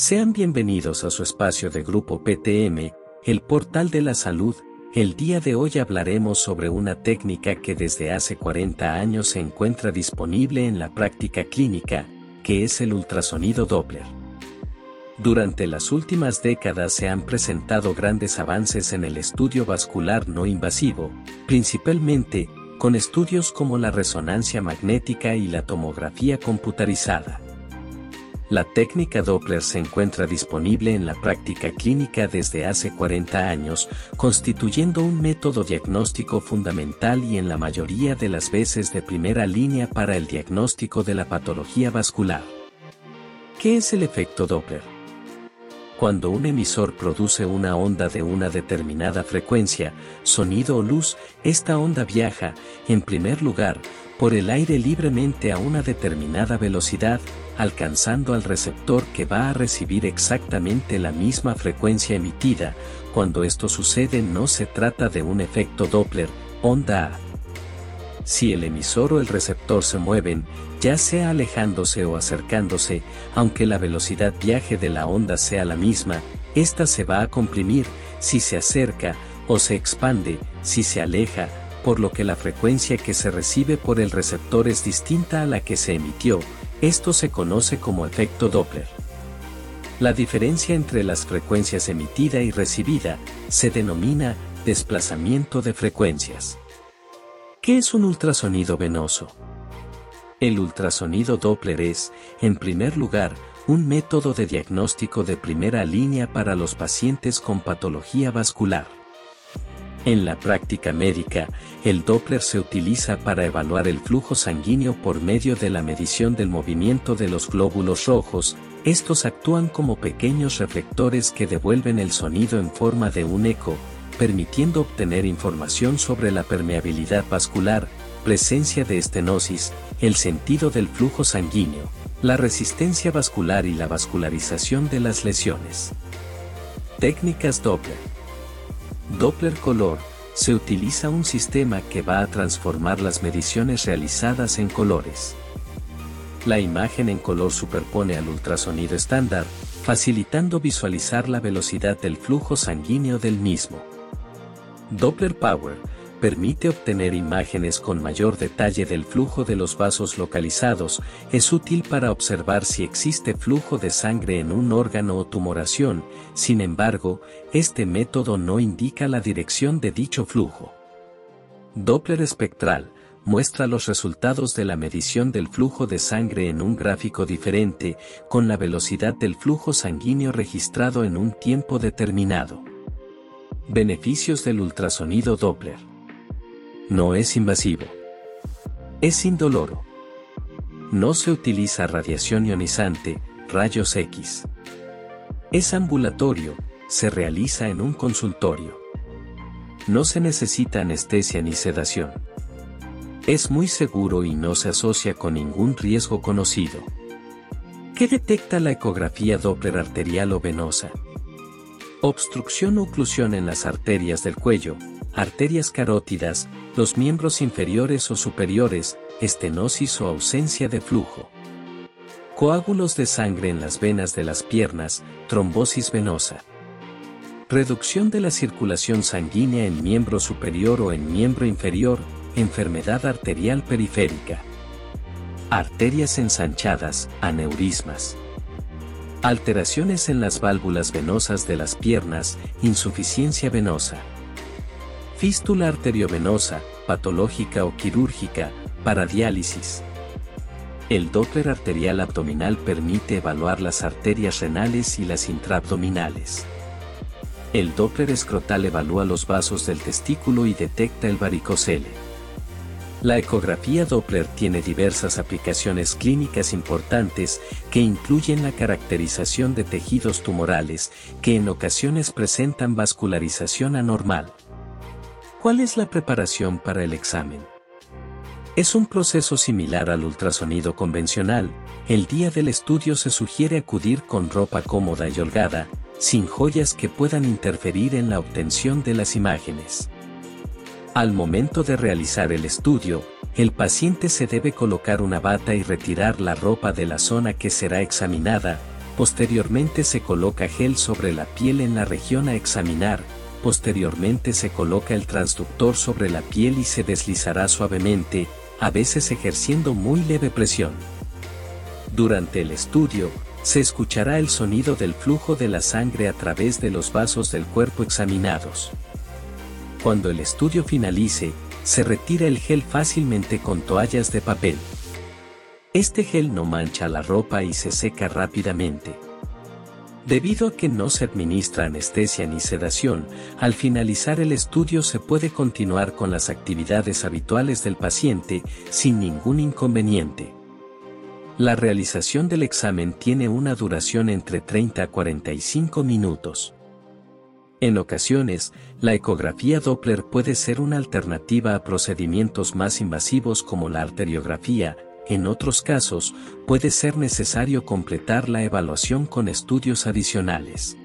Sean bienvenidos a su espacio de Grupo PTM, el portal de la salud. El día de hoy hablaremos sobre una técnica que desde hace 40 años se encuentra disponible en la práctica clínica, que es el ultrasonido Doppler. Durante las últimas décadas se han presentado grandes avances en el estudio vascular no invasivo, principalmente con estudios como la resonancia magnética y la tomografía computarizada. La técnica Doppler se encuentra disponible en la práctica clínica desde hace 40 años, constituyendo un método diagnóstico fundamental y en la mayoría de las veces de primera línea para el diagnóstico de la patología vascular. ¿Qué es el efecto Doppler? Cuando un emisor produce una onda de una determinada frecuencia, sonido o luz, esta onda viaja, en primer lugar, por el aire libremente a una determinada velocidad, alcanzando al receptor que va a recibir exactamente la misma frecuencia emitida, cuando esto sucede no se trata de un efecto Doppler, onda A. Si el emisor o el receptor se mueven, ya sea alejándose o acercándose, aunque la velocidad viaje de la onda sea la misma, ésta se va a comprimir, si se acerca, o se expande, si se aleja, por lo que la frecuencia que se recibe por el receptor es distinta a la que se emitió, esto se conoce como efecto Doppler. La diferencia entre las frecuencias emitida y recibida se denomina desplazamiento de frecuencias. ¿Qué es un ultrasonido venoso? El ultrasonido Doppler es, en primer lugar, un método de diagnóstico de primera línea para los pacientes con patología vascular. En la práctica médica, el Doppler se utiliza para evaluar el flujo sanguíneo por medio de la medición del movimiento de los glóbulos rojos, estos actúan como pequeños reflectores que devuelven el sonido en forma de un eco, permitiendo obtener información sobre la permeabilidad vascular, presencia de estenosis, el sentido del flujo sanguíneo, la resistencia vascular y la vascularización de las lesiones. Técnicas Doppler Doppler Color, se utiliza un sistema que va a transformar las mediciones realizadas en colores. La imagen en color superpone al ultrasonido estándar, facilitando visualizar la velocidad del flujo sanguíneo del mismo. Doppler Power, permite obtener imágenes con mayor detalle del flujo de los vasos localizados, es útil para observar si existe flujo de sangre en un órgano o tumoración, sin embargo, este método no indica la dirección de dicho flujo. Doppler espectral, muestra los resultados de la medición del flujo de sangre en un gráfico diferente, con la velocidad del flujo sanguíneo registrado en un tiempo determinado. Beneficios del ultrasonido Doppler no es invasivo. Es indoloro. No se utiliza radiación ionizante, rayos X. Es ambulatorio, se realiza en un consultorio. No se necesita anestesia ni sedación. Es muy seguro y no se asocia con ningún riesgo conocido. ¿Qué detecta la ecografía Doppler arterial o venosa? Obstrucción o oclusión en las arterias del cuello, arterias carótidas, los miembros inferiores o superiores, estenosis o ausencia de flujo. Coágulos de sangre en las venas de las piernas, trombosis venosa. Reducción de la circulación sanguínea en miembro superior o en miembro inferior, enfermedad arterial periférica. Arterias ensanchadas, aneurismas. Alteraciones en las válvulas venosas de las piernas, insuficiencia venosa. Fístula arteriovenosa, patológica o quirúrgica, para diálisis. El Doppler arterial abdominal permite evaluar las arterias renales y las intraabdominales. El Doppler escrotal evalúa los vasos del testículo y detecta el varicocele. La ecografía Doppler tiene diversas aplicaciones clínicas importantes que incluyen la caracterización de tejidos tumorales que en ocasiones presentan vascularización anormal. ¿Cuál es la preparación para el examen? Es un proceso similar al ultrasonido convencional, el día del estudio se sugiere acudir con ropa cómoda y holgada, sin joyas que puedan interferir en la obtención de las imágenes. Al momento de realizar el estudio, el paciente se debe colocar una bata y retirar la ropa de la zona que será examinada, Posteriormente se coloca gel sobre la piel en la región a examinar, posteriormente se coloca el transductor sobre la piel y se deslizará suavemente, a veces ejerciendo muy leve presión. Durante el estudio, se escuchará el sonido del flujo de la sangre a través de los vasos del cuerpo examinados. Cuando el estudio finalice, se retira el gel fácilmente con toallas de papel. Este gel no mancha la ropa y se seca rápidamente. Debido a que no se administra anestesia ni sedación, al finalizar el estudio se puede continuar con las actividades habituales del paciente sin ningún inconveniente. La realización del examen tiene una duración entre 30 a 45 minutos. En ocasiones, la ecografía Doppler puede ser una alternativa a procedimientos más invasivos como la arteriografía, en otros casos, puede ser necesario completar la evaluación con estudios adicionales.